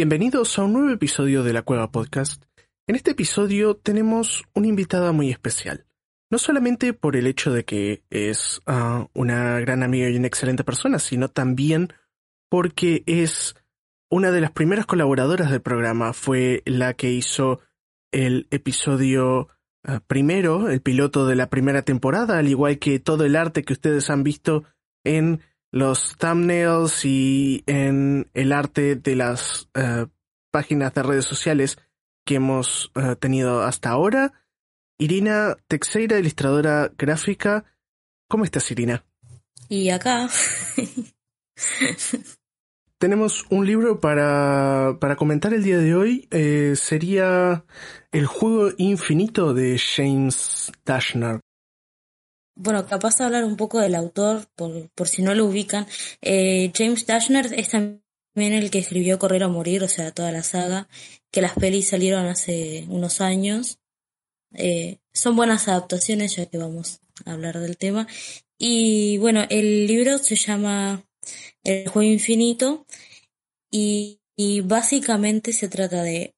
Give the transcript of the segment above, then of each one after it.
Bienvenidos a un nuevo episodio de la Cueva Podcast. En este episodio tenemos una invitada muy especial. No solamente por el hecho de que es ah, una gran amiga y una excelente persona, sino también porque es una de las primeras colaboradoras del programa fue la que hizo el episodio eh, primero, el piloto de la primera temporada, al igual que todo el arte que ustedes han visto en los thumbnails y en el arte de las eh, páginas de redes sociales que hemos eh, tenido hasta ahora. Irina Texeira, ilustradora gráfica. ¿Cómo estás, Irina? Y acá. tenemos un libro para, para comentar el día de hoy. Eh, sería El juego infinito de James Dashner. Bueno, capaz de hablar un poco del autor, por, por si no lo ubican. Eh, James Dashner es también el que escribió Correr o Morir, o sea, toda la saga, que las pelis salieron hace unos años. Eh, son buenas adaptaciones, ya que vamos a hablar del tema. Y bueno, el libro se llama el juego infinito y, básicamente se trata de,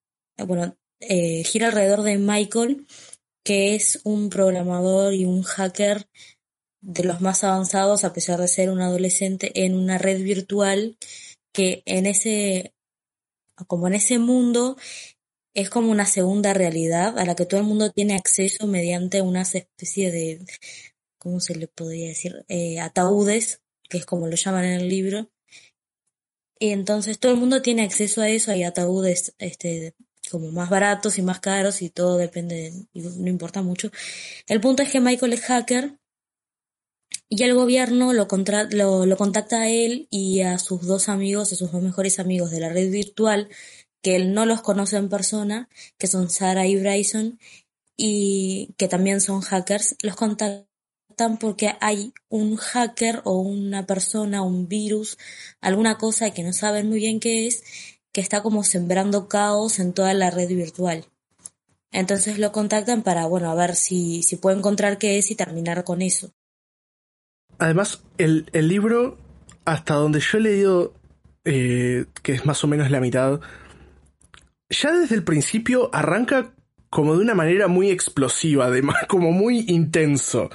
bueno, eh, gira alrededor de Michael, que es un programador y un hacker de los más avanzados a pesar de ser un adolescente en una red virtual que en ese como en ese mundo es como una segunda realidad a la que todo el mundo tiene acceso mediante unas especie de ¿cómo se le podría decir? Eh, ataúdes que es como lo llaman en el libro. Y entonces todo el mundo tiene acceso a eso, hay ataúdes este, como más baratos y más caros y todo depende, no importa mucho. El punto es que Michael es hacker y el gobierno lo, lo, lo, contacta a él y a sus dos amigos, a sus dos mejores amigos de la red virtual, que él no los conoce en persona, que son Sarah y Bryson, y que también son hackers, los contacta porque hay un hacker o una persona, un virus, alguna cosa que no saben muy bien qué es, que está como sembrando caos en toda la red virtual. Entonces lo contactan para, bueno, a ver si, si puede encontrar qué es y terminar con eso. Además, el, el libro, hasta donde yo he leído, eh, que es más o menos la mitad, ya desde el principio arranca como de una manera muy explosiva, además, como muy intenso,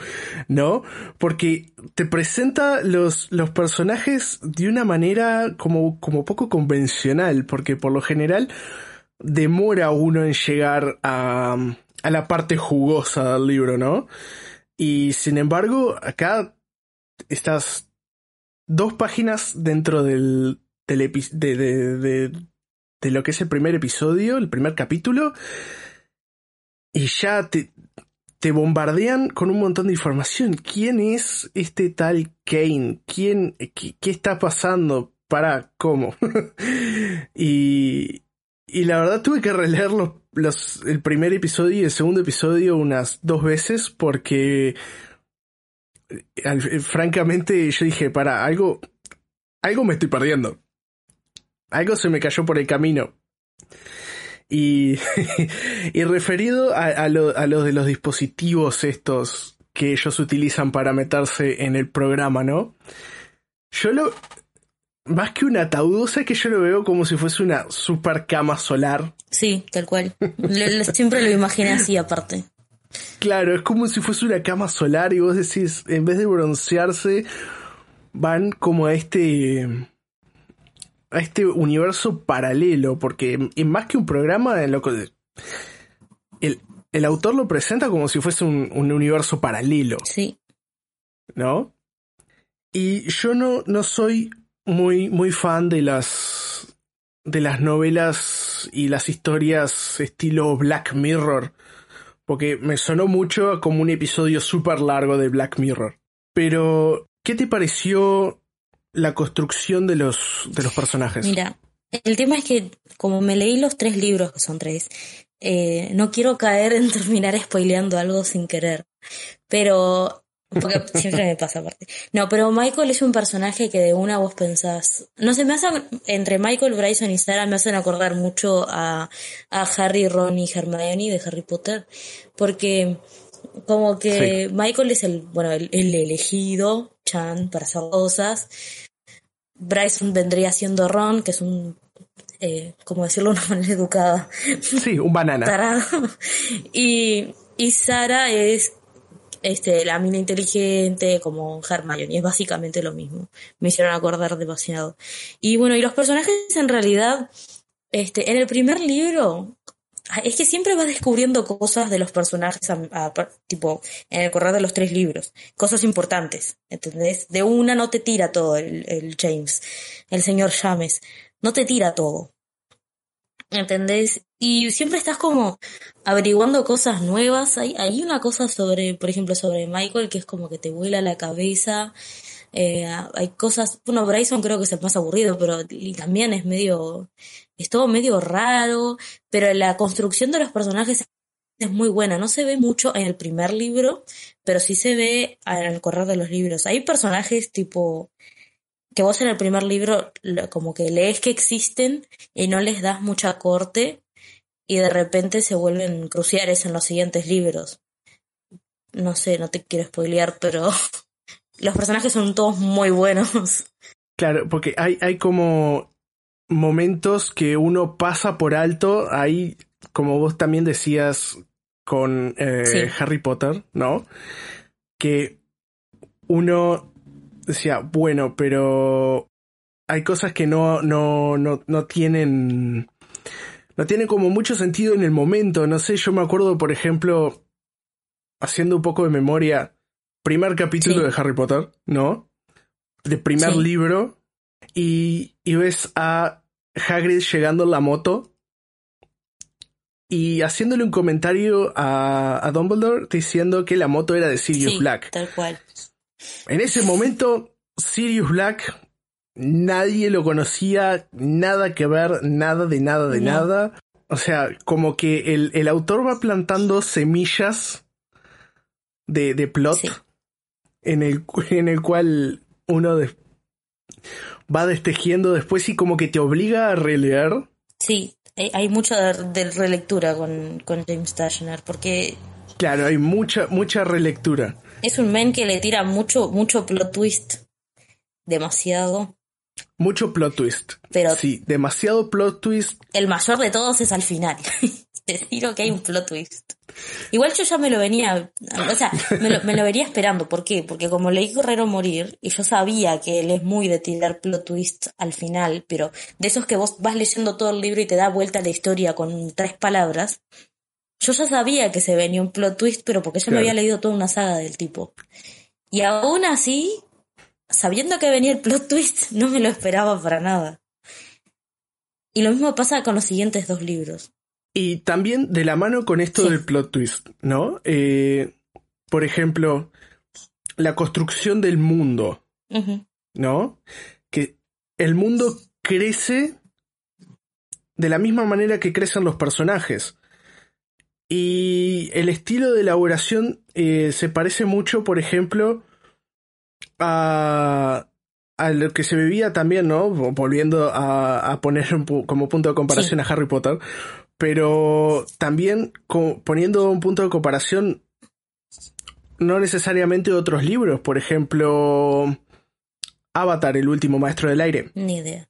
¿no? Porque te presenta los, los personajes de una manera como, como poco convencional, porque por lo general demora uno en llegar a, a la parte jugosa del libro, ¿no? Y sin embargo, acá estas dos páginas dentro del, del de, de, de, de lo que es el primer episodio, el primer capítulo, y ya te, te bombardean con un montón de información. ¿Quién es este tal Kane? ¿Quién, qué, está pasando? ¿Para cómo? y, y la verdad tuve que releer los, el primer episodio y el segundo episodio unas dos veces porque francamente yo dije, para, algo, algo me estoy perdiendo. Algo se me cayó por el camino. Y, y referido a, a, lo, de los dispositivos estos que ellos utilizan para meterse en el programa, ¿no? Yo lo... Más que un ataúd, o sea que yo lo veo como si fuese una super cama solar. Sí, tal cual. siempre lo imaginé así aparte. Claro, es como si fuese una cama solar y vos decís, en vez de broncearse, van como a este a este universo paralelo, porque es más que un programa, en lo que el, el autor lo presenta como si fuese un, un, universo paralelo. Sí. ¿No? Y yo no, no soy muy, muy fan de las de las novelas y las historias estilo Black Mirror, porque me sonó mucho como un episodio súper largo de Black Mirror. Pero, ¿qué te pareció la construcción de los, de los personajes. Mira, el tema es que como me leí los tres libros, que son tres, eh, no quiero caer en terminar spoileando algo sin querer. Pero porque siempre me pasa aparte. No, pero Michael es un personaje que de una vos pensás. No sé, me hacen, entre Michael, Bryson y Sarah me hacen acordar mucho a, a Harry, Ron y Hermione de Harry Potter. Porque como que Michael es el, bueno, el, elegido, Chan, para hacer cosas. Bryson vendría siendo Ron, que es un eh, como decirlo de una manera educada. Sí, un banana. Y, y Sara es este, la mina inteligente como Hermione, es básicamente lo mismo. Me hicieron acordar demasiado. Y bueno, y los personajes en realidad, este, en el primer libro, es que siempre vas descubriendo cosas de los personajes, tipo, en el correr de los tres libros, cosas importantes, ¿entendés? De una no te tira todo el, el James, el señor James, no te tira todo. ¿Entendés? Y siempre estás como averiguando cosas nuevas. Hay, hay una cosa sobre, por ejemplo, sobre Michael que es como que te vuela la cabeza. Eh, hay cosas, bueno, Bryson creo que es el más aburrido, pero también es medio, es todo medio raro, pero la construcción de los personajes es muy buena. No se ve mucho en el primer libro, pero sí se ve el correr de los libros. Hay personajes tipo que vos en el primer libro como que lees que existen y no les das mucha corte y de repente se vuelven cruciales en los siguientes libros. No sé, no te quiero spoilear, pero los personajes son todos muy buenos. Claro, porque hay, hay como momentos que uno pasa por alto, ahí, como vos también decías con eh, Harry Potter, ¿no? Que uno decía, bueno, pero hay cosas que no, no, no, no tienen, no tienen como mucho sentido en el momento. No sé, yo me acuerdo, por ejemplo, haciendo un poco de memoria, primer capítulo de Harry Potter, ¿no? De primer libro, y, y ves a Hagrid llegando en la moto y haciéndole un comentario a, a Dumbledore diciendo que la moto era de Sirius Black. Tal cual. En ese momento, Sirius Black, nadie lo conocía, nada que ver, nada de nada de nada. O sea, como que el, el, autor va plantando semillas de, de plot en, el, en el cual uno va destejiendo después y como que te obliga a releer. Sí, hay mucha de, relectura con, con James Dashner, porque... Claro, hay mucha, mucha relectura. Es un men que le tira mucho, mucho plot twist. Demasiado. Mucho plot twist. Pero sí, demasiado plot twist. El mayor de todos es al final. Digo que hay un plot twist. Igual yo ya me lo venía, o sea, me lo, me lo venía esperando. ¿Por qué? Porque como leí Correr o Morir, y yo sabía que él es muy de tirar plot twist al final, pero de esos que vos vas leyendo todo el libro y te da vuelta la historia con tres palabras, yo ya sabía que se venía un plot twist, pero porque yo me había leído toda una saga del tipo. Y aún así, sabiendo que venía el plot twist, no me lo esperaba para nada. Y lo mismo pasa con los siguientes dos libros. Y también de la mano con esto del plot twist, ¿no? Eh, por ejemplo, la construcción del mundo, ¿no? Que el mundo crece de la misma manera que crecen los personajes. Y el estilo de elaboración eh, se parece mucho, por ejemplo, a, a lo que se vivía también, ¿no? Volviendo a, a poner como punto de comparación a Harry Potter, pero también poniendo un punto de comparación no necesariamente otros libros, por ejemplo, Avatar, el último maestro del aire. Ni idea.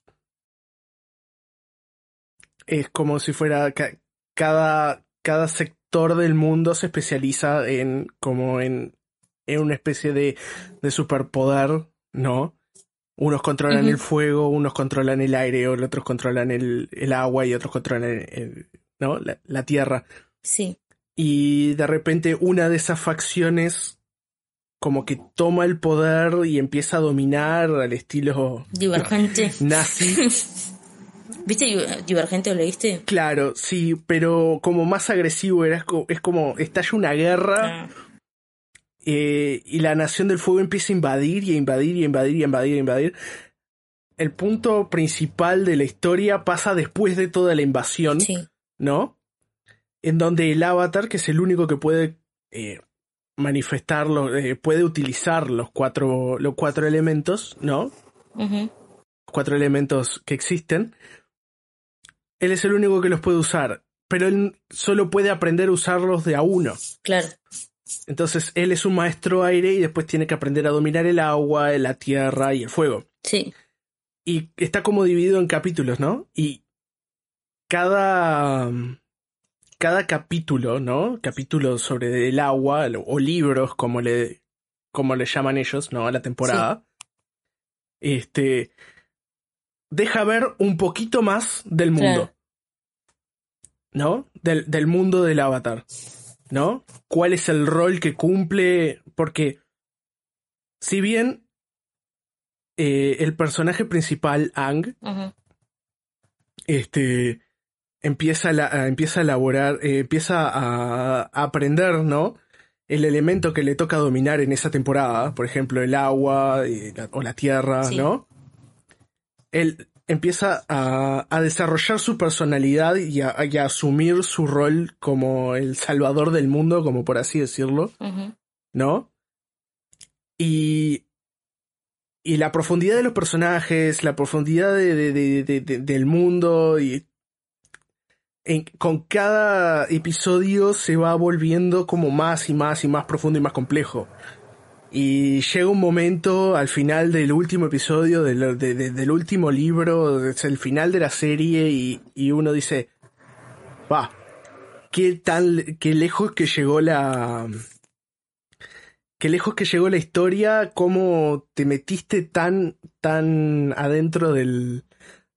Es como si fuera cada, cada sector del mundo se especializa en como en, en una especie de, de superpoder, ¿no? Unos controlan el fuego, unos controlan el aire, otros controlan el, el agua y otros controlan el, ¿no? La, la, tierra. Sí. Y de repente una de esas facciones como que toma el poder y empieza a dominar al estilo divergente nazi. ¿Viste Divergente o leíste? Claro, sí, pero como más agresivo era, es como estalla una guerra ah. Eh, y la Nación del Fuego empieza a invadir y a invadir y a invadir y a invadir y a invadir. el punto principal de la historia pasa después de toda la invasión, Sí. ¿no? En donde el avatar, que es el único que puede eh, manifestarlo, eh, puede utilizar los cuatro, los cuatro elementos, ¿no? Ujú. cuatro elementos que existen, él es el único que los puede usar, pero él solo puede aprender a usarlos de a uno. Claro. Entonces él es un maestro aire y después tiene que aprender a dominar el agua, la tierra y el fuego. Sí. Y está como dividido en capítulos, ¿no? Y cada cada capítulo, ¿no? Capítulo sobre el agua o libros como le como le llaman ellos, ¿no? A la temporada. Este deja ver un poquito más del mundo. Claro. ¿No? Del, del mundo del avatar. ¿No? ¿Cuál es el rol que cumple? Porque si bien eh, el personaje principal, Ang, este empieza la- empieza a elaborar, eh, empieza a, a aprender, ¿no? El elemento que le toca dominar en esa temporada, por ejemplo, el agua eh, la- o la tierra, Sí. ¿no? Él empieza a, a desarrollar su personalidad y a, y a asumir su rol como el salvador del mundo, como por así decirlo. ¿no? Y, y la profundidad de los personajes, la profundidad de, de- de- de- de- del mundo, y en- con cada episodio se va volviendo como más y más y más profundo y más complejo. Y llega un momento al final del último episodio, del, de- de- del último libro, es el final de la serie, y, y uno dice, va, qué tan, qué lejos que llegó la, qué lejos que llegó la historia, cómo te metiste tan, tan adentro del,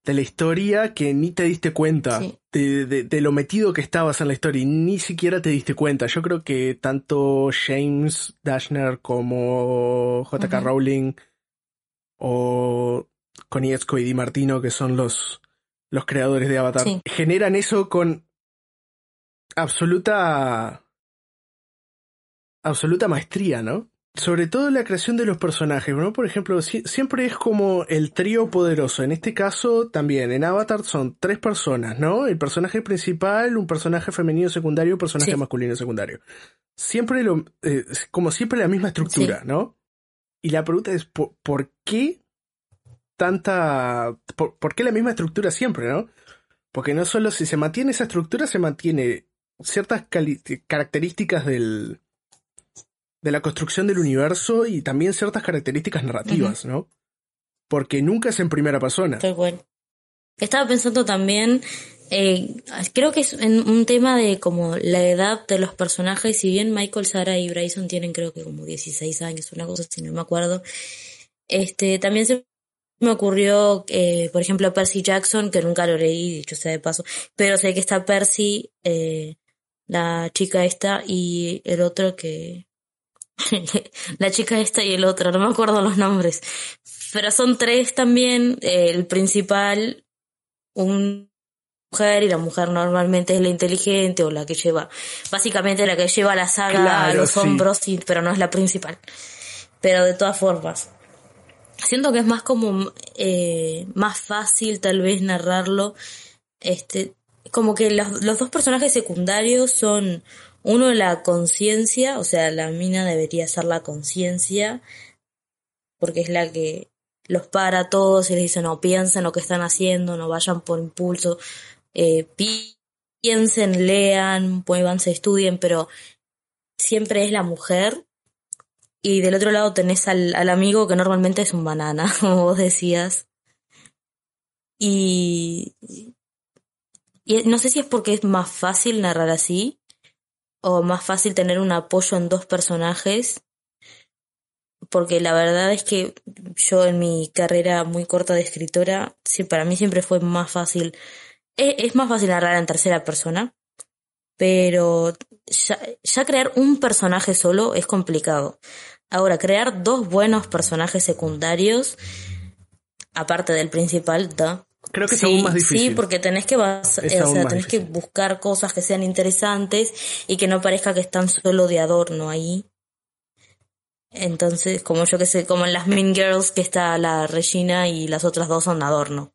de la historia que ni te diste cuenta Sí. de, de- de lo metido que estabas en la historia y ni siquiera te diste cuenta. Yo creo que tanto James Dashner como JK. Rowling o Konietzko y Di Martino, que son los, los creadores de Avatar, Sí. generan eso con absoluta absoluta maestría, ¿no? Sobre todo la creación de los personajes, ¿no? Por ejemplo, si- siempre es como el trío poderoso. En este caso, también en Avatar son tres personas, ¿no? El personaje principal, un personaje femenino secundario, un personaje Sí. masculino secundario. Siempre lo, eh, como siempre la misma estructura, Sí. ¿no? Y la pregunta es, ¿por, por qué tanta... Por, por qué la misma estructura siempre, ¿no? Porque no solo si se mantiene esa estructura, se mantiene ciertas características del, de la construcción del universo y también ciertas características narrativas, ¿no? Porque nunca es en primera persona. Tal cual. Estaba pensando también, eh, creo que es en un tema de como la edad de los personajes, si bien Michael, Sarah y Bryson tienen creo que como 16 años, una cosa así, no me acuerdo. Este, también se me ocurrió, eh, por ejemplo, Percy Jackson, que nunca lo leí, dicho sea de paso, pero sé que está Percy, eh, la chica esta y el otro que... la chica esta y el otro, no me acuerdo los nombres. Pero son tres también, eh, el principal, un mujer y la mujer normalmente es la inteligente o la que lleva, básicamente la que lleva la saga a los sí. hombros, y- pero no es la principal. Pero de todas formas, siento que es más como eh, más fácil tal vez narrarlo. Este, como que los, los dos personajes secundarios son uno la conciencia, o sea, la mina debería ser la conciencia, porque es la que los para a todos y les dice no piensen lo que están haciendo, no vayan por impulso, eh, pi- piensen, lean, muévanse, estudien, pero siempre es la mujer. Y del otro lado tenés al, al amigo que normalmente es un banana, como vos decías. Y no sé si es porque es más fácil narrar así, o más fácil tener un apoyo en dos personajes, porque la verdad es que yo en mi carrera muy corta de escritora, sí, para mí siempre fue más fácil, es, es más fácil narrar en tercera persona, pero ya, ya crear un personaje solo es complicado. Ahora, crear dos buenos personajes secundarios, aparte del principal, da. Creo que es aún más difícil. sí, porque tenés que Es eh, o sea, tenés que buscar cosas que sean interesantes y que no parezca que están solo de adorno ahí. Entonces, como yo que sé, como en las Mean Girls que está la Regina y las otras dos son adorno.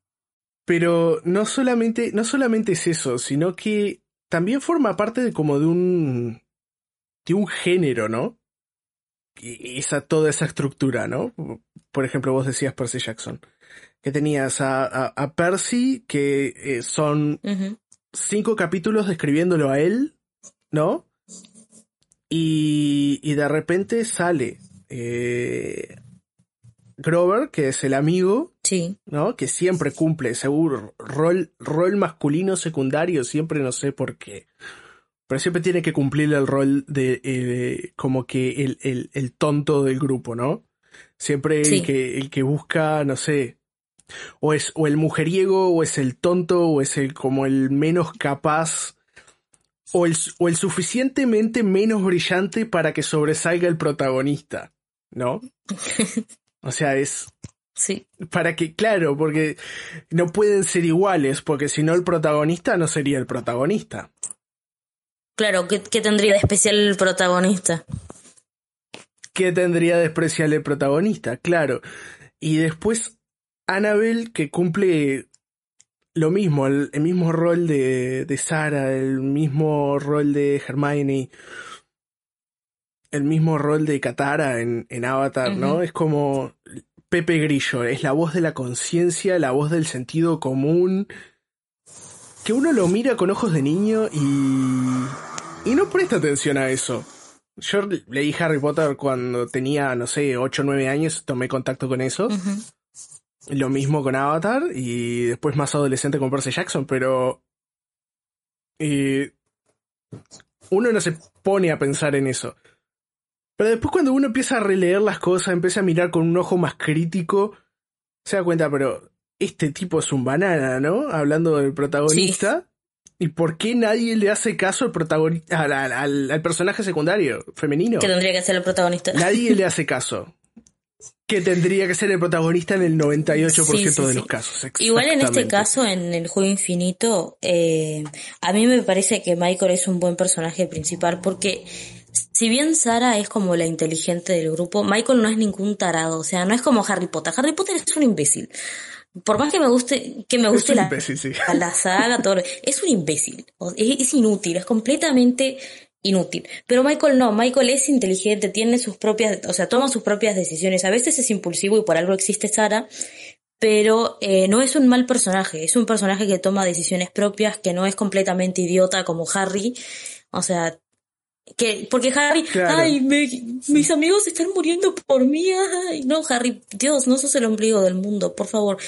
Pero no solamente, no solamente es eso, sino que también forma parte de como de un, de un género, ¿no? Esa, toda esa estructura, ¿no? Por ejemplo, vos decías Percy Jackson. Que tenías a, a, Percy, que eh, son cinco capítulos describiéndolo a él, ¿no? Y, y de repente sale eh, Grover, que es el amigo, sí. ¿no? Que siempre cumple, seguro, rol, rol masculino secundario, siempre no sé por qué. Pero siempre tiene que cumplir el rol de eh, como que el, el, el, tonto del grupo, ¿no? Siempre el, que, el que busca, no sé, o es o el mujeriego, o es el tonto, o es el como el menos capaz, o el, o el suficientemente menos brillante para que sobresalga el protagonista, ¿no? O sea, es... Sí. Para que, claro, porque no pueden ser iguales, porque si no el protagonista no sería el protagonista. Claro, ¿qué, tendría de especial el protagonista? ¿Qué tendría de especial el protagonista? Claro. Y después Annabelle que cumple lo mismo, el, mismo rol de, de Sara, el mismo rol de Hermione el mismo rol de Katara en, en Avatar, ¿no? Es como Pepe Grillo, es la voz de la conciencia, la voz del sentido común, que uno lo mira con ojos de niño y, y no presta atención a eso. Yo leí Harry Potter cuando tenía, no sé, 8 o 9 años, tomé contacto con eso. Lo mismo con Avatar y después más adolescente con Percy Jackson, pero... Eh, uno no se pone a pensar en eso. Pero después cuando uno empieza a releer las cosas, empieza a mirar con un ojo más crítico, se da cuenta, pero este tipo es un banana, ¿no? Hablando del protagonista. ¿Y por qué nadie le hace caso al protagonista, al, personaje secundario, femenino? Que tendría que ser el protagonista. Nadie le hace caso. Que tendría que ser el protagonista en el 98% de los casos. Igual en este caso, en el juego infinito, eh, a mí me parece que Michael es un buen personaje principal porque si bien Sara es como la inteligente del grupo, Michael no es ningún tarado, o sea, no es como Harry Potter. Harry Potter es un imbécil. Por más que me guste, que me guste la, la, saga, todo, es un imbécil. Es, inútil, es completamente inútil. Pero Michael no, Michael es inteligente, tiene sus propias, o sea, toma sus propias decisiones. A veces es impulsivo y por algo existe Sara, pero eh, no es un mal personaje, es un personaje que toma decisiones propias, que no es completamente idiota como Harry. O sea, que, porque Harry, ay, mis amigos están muriendo por mí, ay, no, Harry, Dios, no sos el ombligo del mundo, por favor.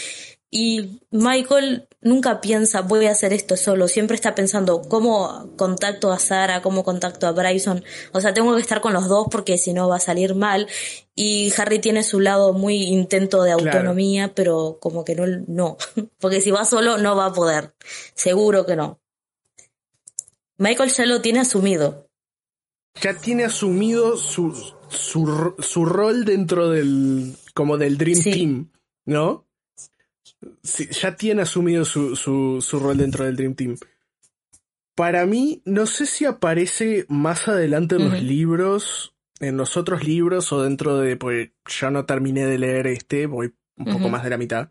Y Michael nunca piensa, voy a hacer esto solo, siempre está pensando, ¿cómo contacto a Sara? ¿Cómo contacto a Bryson? O sea, tengo que estar con los dos porque si no va a salir mal. Y Harry tiene su lado muy intento de autonomía, pero como que no, no, porque si va solo no va a poder, seguro que no. Michael ya lo tiene asumido, ya tiene asumido su, su, su rol dentro del, como del Dream Team, ¿no? Sí, ya tiene asumido su, su, su rol dentro del Dream Team. Para mí, no sé si aparece más adelante en los libros, en los otros libros o dentro de, pues ya no terminé de leer este, voy un poco más de la mitad.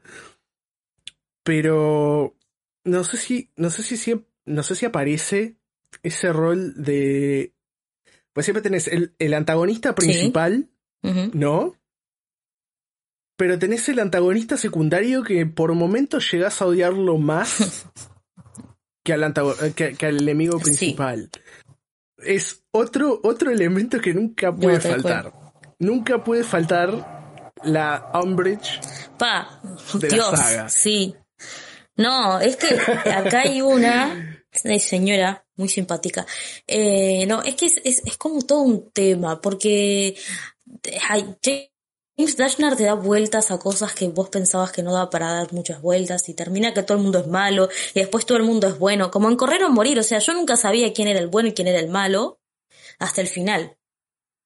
Pero no sé si, no sé si, no sé si aparece ese rol de pues siempre tenés el, antagonista principal, ¿no? Pero tenés el antagonista secundario que por momentos llegás a odiarlo más que, al que, al enemigo principal. Es otro, otro elemento que nunca puede faltar. Nunca puede faltar la Umbridge pa, de Dios, la saga. Sí. No, es que acá hay una señora muy simpática. Eh, no, es que es, es, como todo un tema, porque James Dashner te da vueltas a cosas que vos pensabas que no daba para dar muchas vueltas y termina que todo el mundo es malo y después todo el mundo es bueno, como en Correr o Morir, o sea, yo nunca sabía quién era el bueno y quién era el malo hasta el final.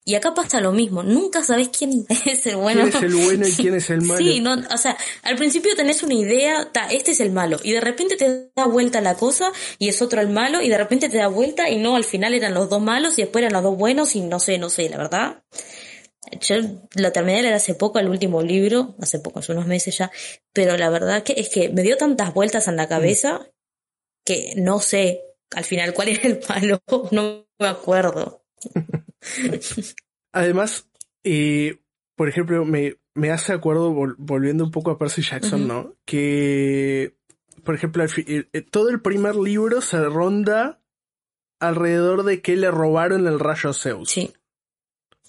Y acá pasa lo mismo, nunca sabes quién es el bueno. ¿Quién es el bueno y quién es el malo? Sí, no, o sea, al principio tenés una idea, ta, este es el malo, y de repente te da vuelta la cosa y es otro el malo, y de repente te da vuelta y no, al final eran los dos malos y después eran los dos buenos y no sé, no sé, la verdad. Yo la terminé de leer hace poco, el último libro, hace poco, hace unos meses ya, pero la verdad que es que me dio tantas vueltas en la cabeza que no sé al final cuál era el palo, no me acuerdo. Además, eh, por ejemplo, me, me hace acuerdo, volviendo un poco a Percy Jackson, ¿no? Que, por ejemplo, todo el primer libro se ronda alrededor de que le robaron el rayo a Zeus. Sí.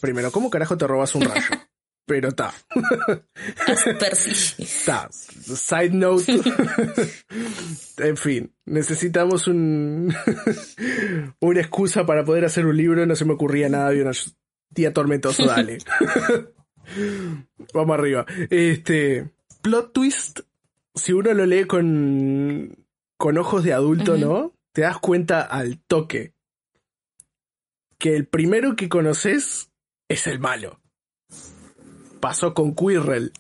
Primero, ¿cómo carajo te robas un rayo? Pero está. Está. Side note. en fin, necesitamos un una excusa para poder hacer un libro. No se me ocurría nada de un día tormentoso. Dale. Vamos arriba. Este plot twist. Si uno lo lee con con ojos de adulto, ¿no? Te das cuenta al toque que el primero que conoces es el malo. Pasó con Quirrell.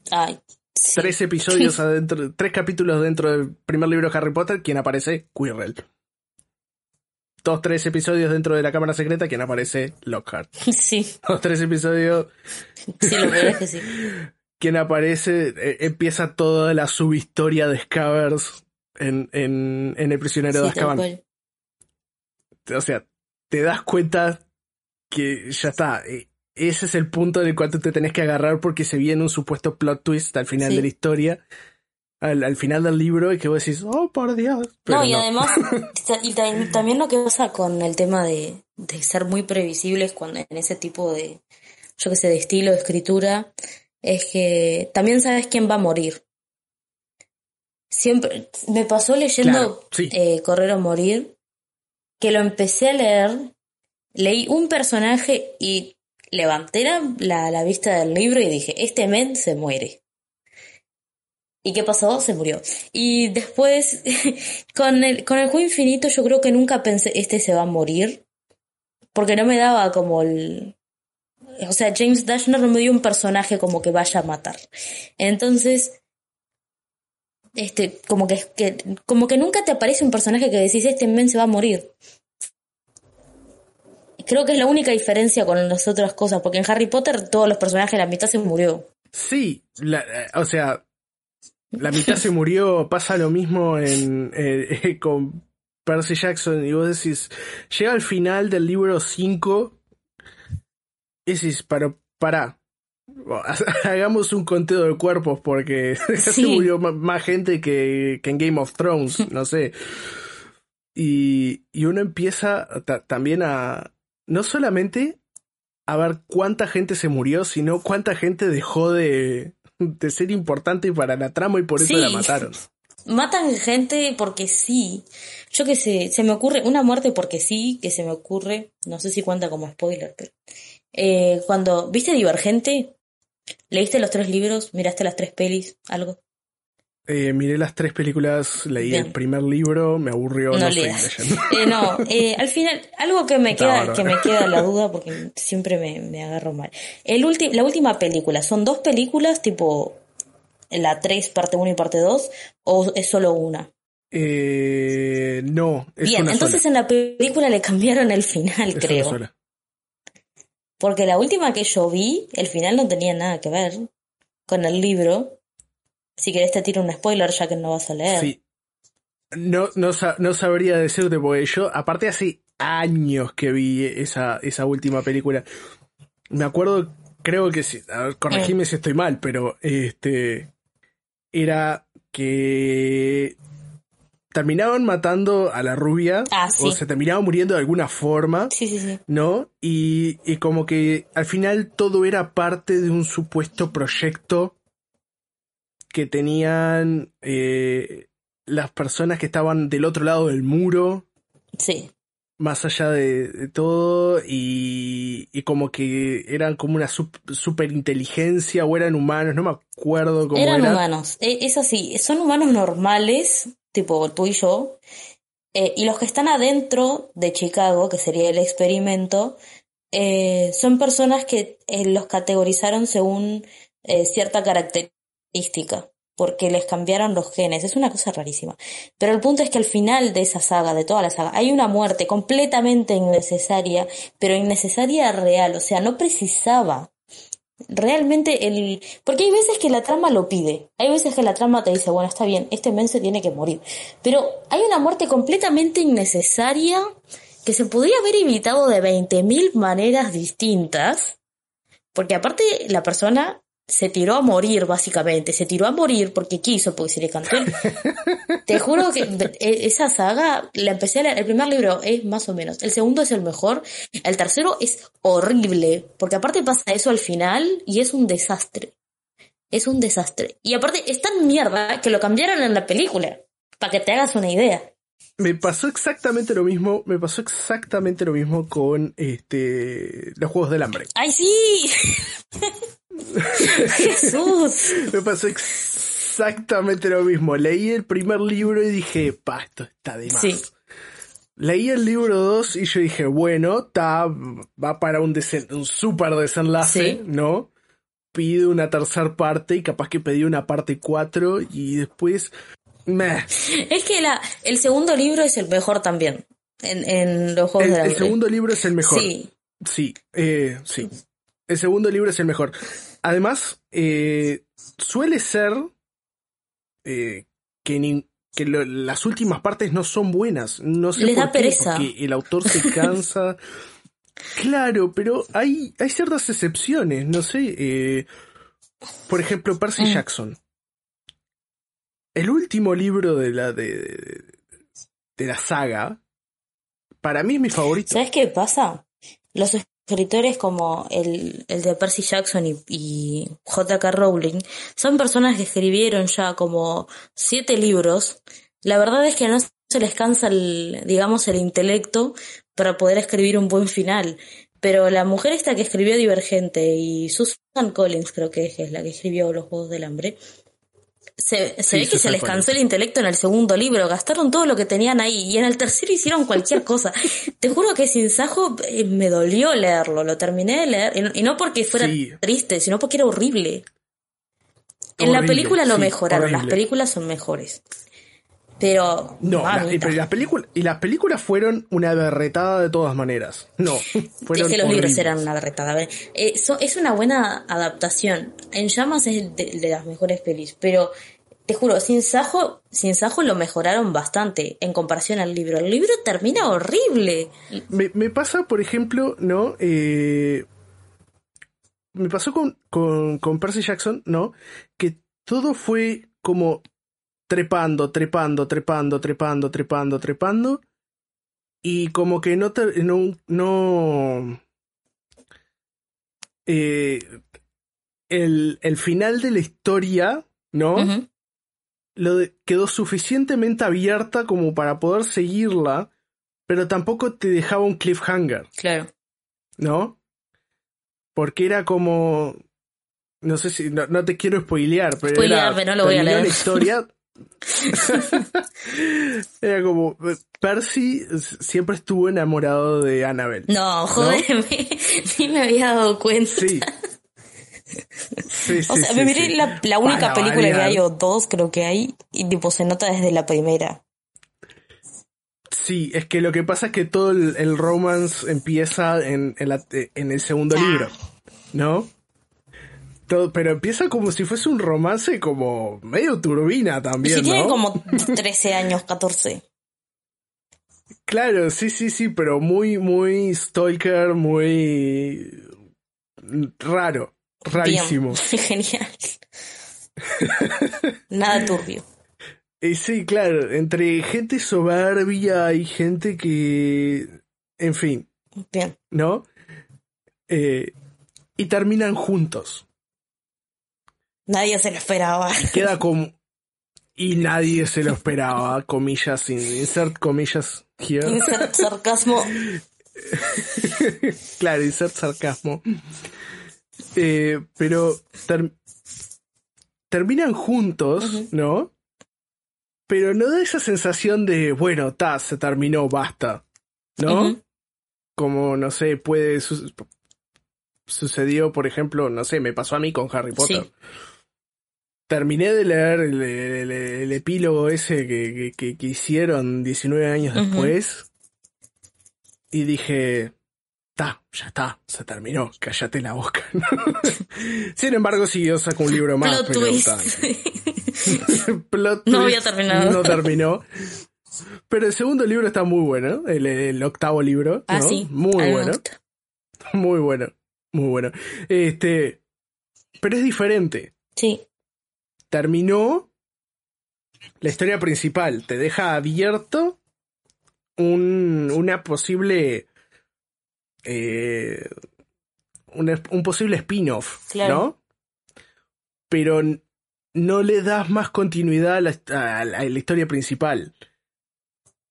Tres episodios adentro, tres capítulos dentro del primer libro de Harry Potter, quien aparece Quirrell. Dos, tres episodios dentro de la cámara secreta, quien aparece Lockhart. Sí. Dos, tres episodios. Sí, lo que sí. Quien aparece, eh, empieza toda la subhistoria de Scavers en, en, en El prisionero de Azkaban. O sea, te das cuenta que ya está. Eh, ese es el punto en el cual tú te tenés que agarrar porque se viene un supuesto plot twist al final de la historia. Al, final del libro y que vos decís, oh, por Dios. no, y además, y también lo que pasa con el tema de, de ser muy previsibles cuando en ese tipo de, yo que sé, de estilo de escritura, es que también sabes quién va a morir. Siempre, me pasó leyendo eh, Correr o Morir, que lo empecé a leer, leí un personaje y levanté la, la, vista del libro y dije, este men se muere. ¿Y qué pasó? Se murió. Y después, con el, con el juego infinito, yo creo que nunca pensé, este se va a morir. Porque no me daba como el. O sea, James Dashner no me dio un personaje como que vaya a matar. Entonces, este, como que, que, como que nunca te aparece un personaje que decís, este men se va a morir. Creo que es la única diferencia con las otras cosas, porque en Harry Potter todos los personajes, la mitad se murió. Sí, eh, o sea, la mitad se murió, pasa lo mismo en, eh, con Percy Jackson, y vos decís, llega al final del libro 5, y decís, para, para, hagamos un conteo de cuerpos, porque se murió más gente que, que en Game of Thrones, no sé. Y, y uno empieza también a, no solamente a ver cuánta gente se murió, sino cuánta gente dejó de, de ser importante para la trama y por eso la mataron. Matan gente porque sí. Yo que sé, se me ocurre una muerte porque sí, que se me ocurre, no sé si cuenta como spoiler, pero eh, cuando viste Divergente, leíste los tres libros, miraste las tres pelis, algo. Eh, miré las tres películas, leí el primer libro, me aburrió, no, no eh, no, eh, al final, algo que me queda, que me queda la duda, porque siempre me, me agarro mal. El la última película, ¿son dos películas, tipo la 3, parte 1 y parte 2, o es solo una? Eh, no, es Bien, entonces en la película le cambiaron el final, creo. Porque la última que yo vi, el final no tenía nada que ver con el libro. Si querés te tiro un spoiler ya que no vas a leer. Sí. No, no, no sabría decirte porque yo, aparte hace años que vi esa, esa última película. Me acuerdo, creo que sí, corregime mm. si estoy mal, pero este era que terminaban matando a la rubia ah, o se terminaban muriendo de alguna forma, sí, sí, sí. ¿no? Y, y como que al final todo era parte de un supuesto proyecto que tenían eh, las personas que estaban del otro lado del muro. Sí. Más allá de, todo, y, y, como que eran como una super inteligencia o eran humanos, no me acuerdo cómo eran. Eran humanos, e, es así, son humanos normales, tipo tú y yo, eh, y los que están adentro de Chicago, que sería el experimento, eh, son personas que los categorizaron según cierta característica porque les cambiaron los genes. Es una cosa rarísima. Pero el punto es que al final de esa saga, de toda la saga, hay una muerte completamente innecesaria, pero innecesaria real. O sea, no precisaba realmente el... Porque hay veces que la trama lo pide, hay veces que la trama te dice, bueno, está bien, este men se tiene que morir, pero hay una muerte completamente innecesaria que se podría haber evitado de 20.000 maneras distintas, porque aparte la persona se tiró a morir, básicamente. Se tiró a morir porque quiso, porque se le cantó. Te juro que e, esa saga la empecé a leer. El primer libro es más o menos. El segundo es el mejor. El tercero es horrible. Porque aparte pasa eso al final y es un desastre. Es un desastre. Y aparte es tan mierda que lo cambiaron en la película. Para que te hagas una idea. Me pasó exactamente lo mismo, me pasó exactamente lo mismo con este los juegos del hambre. ¡Ay, sí! Jesús. Me pasó exactamente lo mismo. Leí el primer libro y dije, pa, esto está de más. Leí el libro 2 y yo dije, bueno, está, va para un, un super desenlace, ¿no? Pide una tercera parte y capaz que pedí una parte 4 y después... Meh. Es que la, el segundo libro es el mejor también. En, en los juegos el, de la El segundo libro es el mejor. Sí. Sí, eh, sí. El segundo libro es el mejor. Además, eh, suele ser eh, que, que las últimas partes no son buenas. No sé Le por da qué, pereza. Porque el autor se cansa. claro, pero hay, hay ciertas excepciones. No sé. Eh, por ejemplo, Percy Mm. Jackson. El último libro de la, de, de la saga, para mí es mi favorito. ¿Sabes qué pasa? Los escritores como el, el de Percy Jackson y, y J.K. Rowling son personas que escribieron ya como siete libros. La verdad es que no se les cansa el, digamos, el intelecto para poder escribir un buen final. Pero la mujer esta que escribió Divergente y Susan Collins creo que es, es la que escribió Los Juegos del Hambre, se, se Sí, ve que se les cansó el intelecto en el segundo libro, gastaron todo lo que tenían ahí y en el tercero hicieron cualquier cosa. Te juro que sin Sajo eh, me dolió leerlo, lo terminé de leer, y no, porque fuera Sí. triste, sino porque era horrible. En la película lo sí, mejoraron, las películas son mejores. Pero... No, la- pero las películas y las películas fueron una berretada de todas maneras. No, fueron es que los libros eran una berretada. A ver, eh, so- es una buena adaptación. En Llamas es de, de las mejores pelis, pero te juro, sin Sajo, sin Sajo lo mejoraron bastante en comparación al libro. El libro termina horrible. Me, me pasa, por ejemplo, ¿no? Eh, me pasó con, con, con Percy Jackson, ¿no? Que todo fue como trepando, trepando, trepando, trepando, trepando, trepando. Y como que no, ter- no, no eh, el, el final de la historia, ¿no? Lo de- quedó suficientemente abierta como para poder seguirla, pero tampoco te dejaba un cliffhanger, Claro. ¿no? Porque era como, no sé si, no, no te quiero spoilear, pero era, no lo voy a leer. la historia. era como, Percy siempre estuvo enamorado de Annabelle. No, jódeme. Ni me había dado cuenta. Sí. Sí, sí, O sea, sí, me miré la, la única Para película que variar. hay, o dos creo que hay, y tipo se nota desde la primera. Sí, es que lo que pasa es que todo el, el romance empieza en, en, la- en el segundo libro, ¿no? Todo, pero empieza como si fuese un romance como medio turbina también, si ¿no? tiene como 13 años, 14. Claro, sí, sí, sí, pero muy, muy stalker, muy raro, rarísimo. Bien. Genial. Nada turbio. Y sí, claro, entre gente soberbia y gente que, en fin, Bien. ¿no? Eh, y terminan juntos. Nadie se lo esperaba. Queda como... Y nadie se lo esperaba, comillas, in- insert comillas here. Insert sarcasmo. claro, insert sarcasmo. Eh, pero ter- terminan juntos. ¿no? Pero no da esa sensación de, bueno, ta, se terminó, basta. ¿no? Como, no sé, puede... su- sucedió, por ejemplo, no sé, me pasó a mí con Harry Potter. Sí. Terminé de leer el, el- el epílogo ese que, que- que- que hicieron 19 años después y dije, está, ya está, se terminó, cállate la boca. Sin embargo, siguió, sacó un libro más. Plot twist. Plot No había terminado. No terminó. Pero el segundo libro está muy bueno, el, el octavo libro. Ah, ¿no? sí. Muy bueno, muy bueno, muy bueno. Este, pero es diferente. Sí, terminó la historia principal, te deja abierto un, una posible eh, un, un posible spin-off, Claro. ¿no? Pero no le das más continuidad a la, a la- a la historia principal.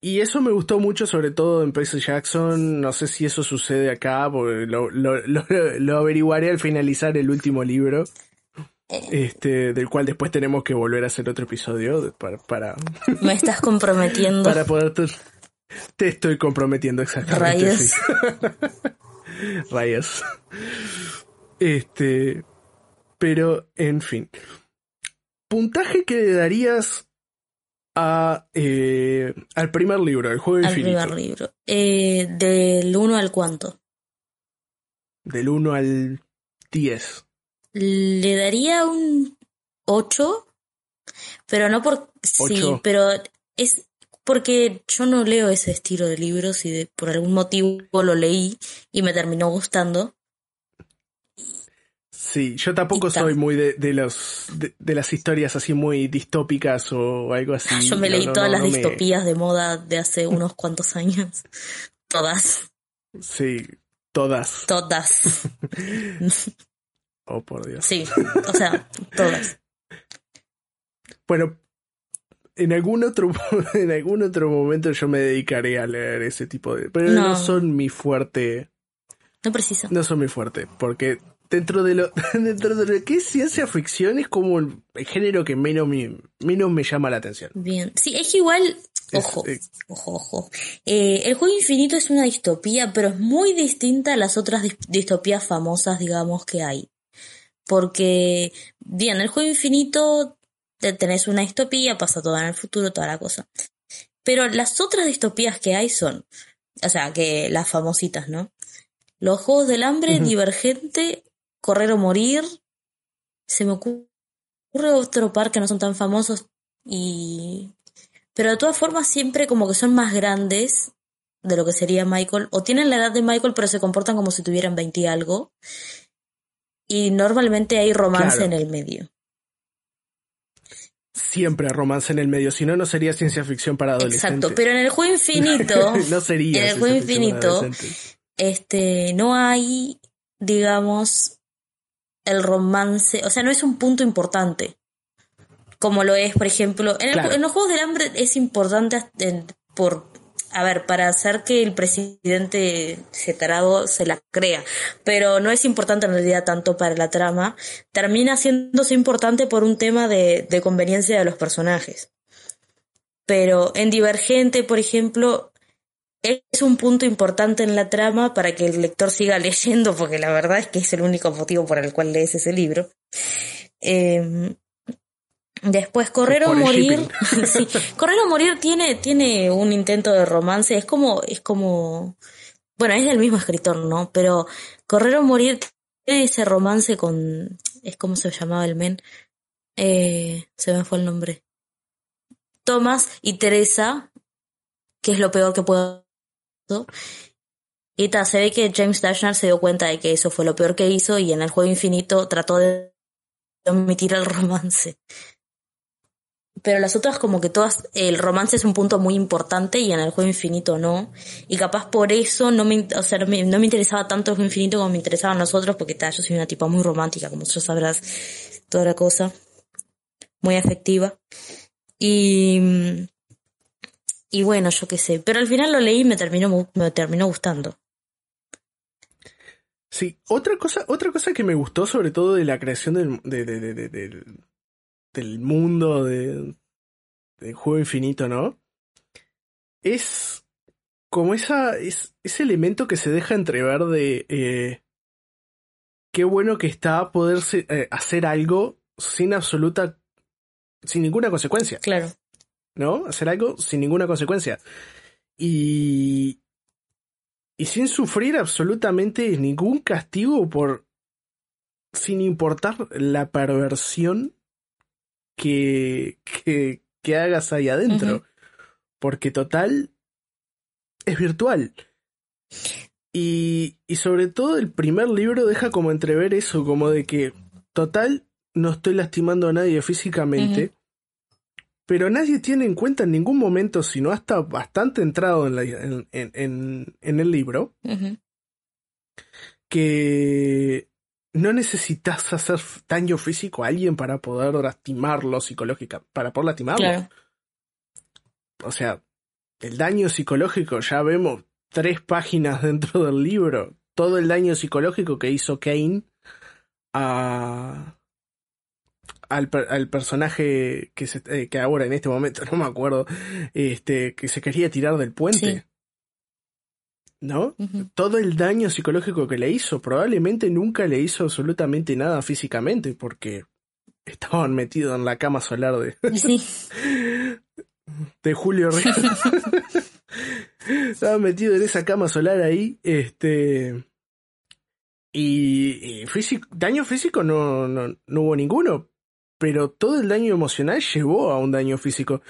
Y eso me gustó mucho, sobre todo en Percy Jackson. No sé si eso sucede acá, porque lo, lo, lo, lo averiguaré al finalizar el último libro. Este, del cual después tenemos que volver a hacer otro episodio para, para, me estás comprometiendo. para poder... Te, te estoy comprometiendo exactamente. Rayos. sí. Rayos. Este, pero, en fin. Puntaje que le darías a, eh, al primer libro, el juego al infinito. primer libro. Eh, del 1 al cuánto. Del 1 al 10. Le daría un 8, pero no por... Sí, pero es porque yo no leo ese estilo de libros y de- por algún motivo lo leí y me terminó gustando. Sí, yo tampoco soy muy de, de los de, de las historias así muy distópicas o algo así. yo me No, leí no, todas no, las me- distopías de moda de hace unos cuantos años. Todas, Sí, todas. todas. Oh, por Dios. Sí, o sea, todas. Bueno, en algún otro en algún otro momento yo me dedicaré a leer ese tipo de, pero no, No. son mi fuerte, No preciso. no son mi fuerte, porque dentro de lo dentro de lo que es ciencia ficción es como el, género que menos me, menos me llama la atención. Bien. Sí, es que igual, Es, ojo, eh, ojo, ojo. Eh, el juego infinito es una distopía, pero es muy distinta a las otras dis- distopías famosas, digamos, que hay. Porque, bien, el juego infinito te- tenés una distopía, pasa todo en el futuro, toda la cosa. Pero las otras distopías que hay son, o sea, que las famositas, ¿no? Los Juegos del Hambre. Divergente, Correr o Morir. Se me ocurre otro par que no son tan famosos y... Pero de todas formas siempre como que son más grandes de lo que sería Michael, o tienen la edad de Michael pero se comportan como si tuvieran 20 y algo. Y normalmente hay romance Claro. en el medio. siempre romance en el medio, si no no sería ciencia ficción para adolescentes. Exacto, pero en el juego infinito, no sería en el juego infinito, este, no hay, digamos, el romance, o sea, no es un punto importante. Como lo es, por ejemplo, en, el- Claro. en los Juegos del Hambre es importante en- por, a ver, para hacer que el presidente setarado se la crea, pero no es importante en realidad tanto para la trama, termina haciéndose importante por un tema de, de conveniencia de los personajes. Pero en Divergente, por ejemplo, es un punto importante en la trama para que el lector siga leyendo, porque la verdad es que es el único motivo por el cual lees ese libro. Eh, después, Correr o Morir. sí, Correr o Morir tiene, tiene un intento de romance, es como, es como, bueno, es del mismo escritor, ¿no? Pero Correr o Morir tiene ese romance con, es como se llamaba el men, eh, se me fue el nombre. Thomas y Teresa, que es lo peor que puedo y ta, se ve que James Dashner se dio cuenta de que eso fue lo peor que hizo y en el juego infinito trató de omitir el romance. Pero las otras como que todas, el romance es un punto muy importante y en el juego infinito no. Y capaz por eso no me, o sea, no me, interesaba tanto el juego infinito como me interesaban los otros porque yo soy una tipa muy romántica, como tú sabrás, toda la cosa. Muy afectiva. Y, y bueno, yo qué sé. Pero al final lo leí y me terminó, me terminó gustando. Sí, otra cosa, otra cosa que me gustó sobre todo de la creación del, de- de- de- de- del, mundo de, del juego infinito, ¿no? Es como esa, es, ese elemento que se deja entrever de eh, qué bueno que está poderse eh, hacer algo sin absoluta, sin ninguna consecuencia. Claro. ¿no? Hacer algo sin ninguna consecuencia. Y, y sin sufrir absolutamente ningún castigo por sin importar la perversión que, que, que hagas ahí adentro. Porque total es virtual. Y, y sobre todo el primer libro deja como entrever eso, como de que total no estoy lastimando a nadie físicamente, pero nadie tiene en cuenta en ningún momento, sino hasta bastante entrado en, la, en, en, en, el libro, que no necesitas hacer daño físico a alguien para poder lastimarlo psicológica, para poder lastimarlo. O sea, el daño psicológico, ya vemos tres páginas dentro del libro, todo el daño psicológico que hizo Kane a, al, al personaje que, se, eh, que ahora en este momento no me acuerdo, este, que se quería tirar del puente. ¿No? Todo el daño psicológico que le hizo, probablemente nunca le hizo absolutamente nada físicamente, porque estaban metidos en la cama solar de, Sí. de Julio Ríos. estaban metidos en esa cama solar ahí, este. Y, y físico, daño físico no, no, no hubo ninguno, pero todo el daño emocional llevó a un daño físico.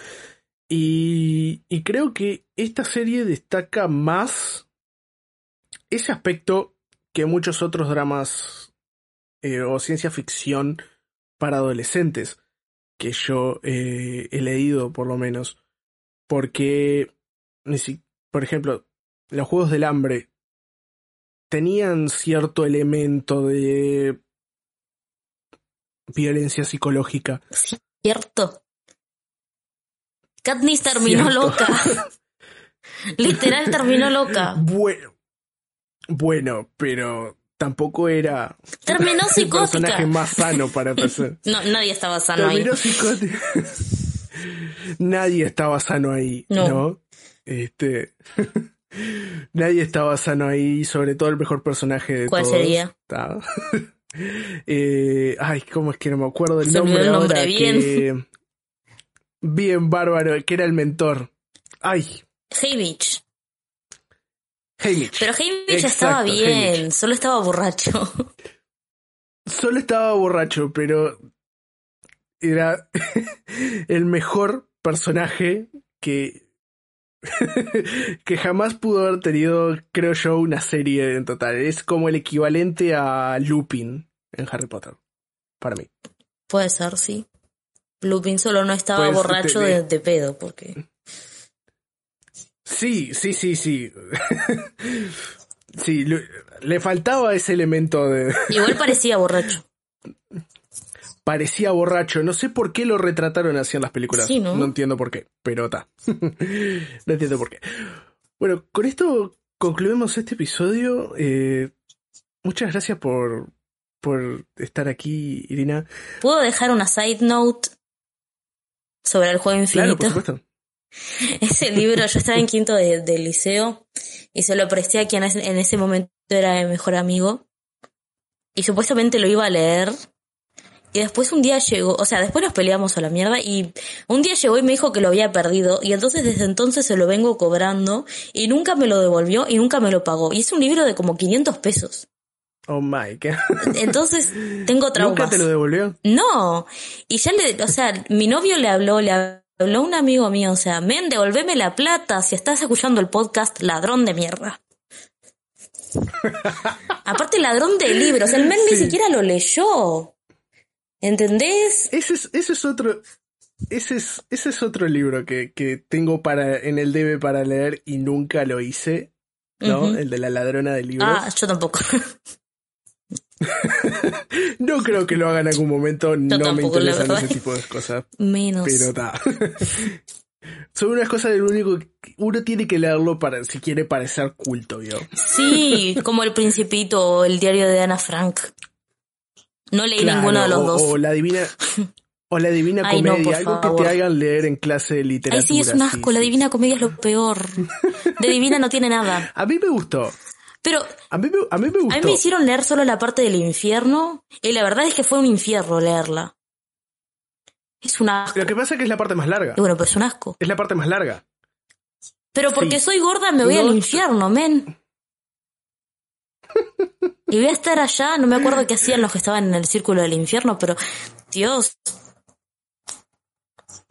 Y, y creo que esta serie destaca más ese aspecto que muchos otros dramas eh, o ciencia ficción para adolescentes que yo eh, he leído por lo menos. Porque, por ejemplo, los Juegos del Hambre tenían cierto elemento de violencia psicológica. Cierto. Katniss terminó Cierto. loca. Literal terminó loca. Bueno, bueno, pero tampoco era Terminó el personaje psicótica. más sano para empezar. No, nadie estaba sano ahí. Terminó psicótico. Nadie estaba sano ahí, No. ¿no? Este. Nadie estaba sano ahí, sobre todo el mejor personaje de ¿Cuál todos. sería? Eh, ay, ¿cómo es que no me acuerdo Se olvidó nombre el nombre, ahora? bien. Que, bien bárbaro, que era el mentor. Ay, Haymitch. Haymitch. Pero Haymitch estaba bien, Haymitch. solo estaba borracho. Solo estaba borracho, pero era el mejor personaje que que jamás pudo haber tenido, creo yo, una serie en total. Es como el equivalente a Lupin en Harry Potter, para mí. Puede ser, sí. Lupin solo no estaba Pues, borracho te- de, de pedo, porque... Sí, sí, sí, sí. sí, le, faltaba ese elemento de... Igual parecía borracho. Parecía borracho. No sé por qué lo retrataron así en las películas. Sí, ¿no? entiendo por qué, pero está. no entiendo por qué. Bueno, con esto concluimos este episodio. Eh, muchas gracias por, por estar aquí, Irina. ¿Puedo dejar una side note sobre el juego Claro, infinito? por supuesto. Ese libro, yo estaba en quinto de, del liceo y se lo presté a quien en ese momento era mi mejor amigo. Y supuestamente lo iba a leer. Y después un día llegó, o sea, después nos peleamos a la mierda y un día llegó y me dijo que lo había perdido y entonces desde entonces se lo vengo cobrando y nunca me lo devolvió y nunca me lo pagó. Y es un libro de como 500 pesos. Oh my god. Entonces tengo traumas. ¿Nunca te lo devolvió? No, y ya le, o sea, mi novio le habló, le habló un amigo mío, o sea, men, devolveme la plata si estás escuchando el podcast, ladrón de mierda. Aparte, ladrón de libros, el men ni siquiera lo leyó. ¿Entendés? Ese es, ese es otro. Ese es, ese es otro libro que, que tengo para, en el debe para leer y nunca lo hice. ¿No? El de la ladrona de libros. Ah, yo tampoco. No creo que lo haga en algún momento. no me tampoco, interesan ese tipo de cosas. Menos. Pero está. Son unas cosas del único que uno tiene que leerlo para si quiere parecer culto, yo. Sí, como el Principito o el diario de Ana Frank. No leí ninguno de los o, dos. o la divina. O la divina Ay, comedia, algo que te hagan leer en clase de literatura. Ay, sí, es un asco. sí, la. Divina Comedia es lo peor. De Divina no tiene nada. A mí me gustó. Pero A mí me, a mí me A gustó. mí me hicieron leer solo la parte del infierno y la verdad es que fue un infierno leerla. Es un asco. Lo que pasa es que es la parte más larga. Y bueno, pero es un asco. Es la parte más larga. Pero porque Sí. soy gorda me voy No- al infierno, men. Y voy a estar allá, no me acuerdo qué hacían los que estaban en el círculo del infierno, pero Dios.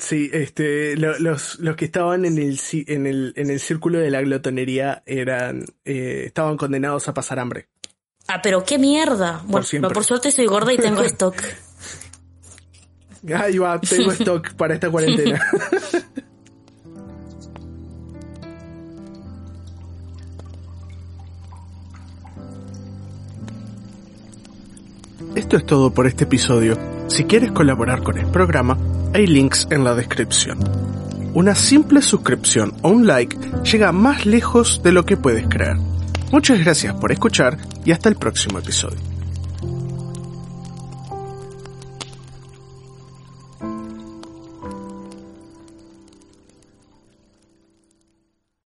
Sí, este, los, los que estaban en el, en el, en el círculo de la glotonería eran, eh, estaban condenados a pasar hambre. Ah, pero qué mierda. Bueno, por, por suerte soy gorda y tengo stock. Ahí va, tengo stock para esta cuarentena. Esto es todo por este episodio. Si quieres colaborar con el programa, hay links en la descripción. Una simple suscripción o un like llega más lejos de lo que puedes creer. Muchas gracias por escuchar y hasta el próximo episodio.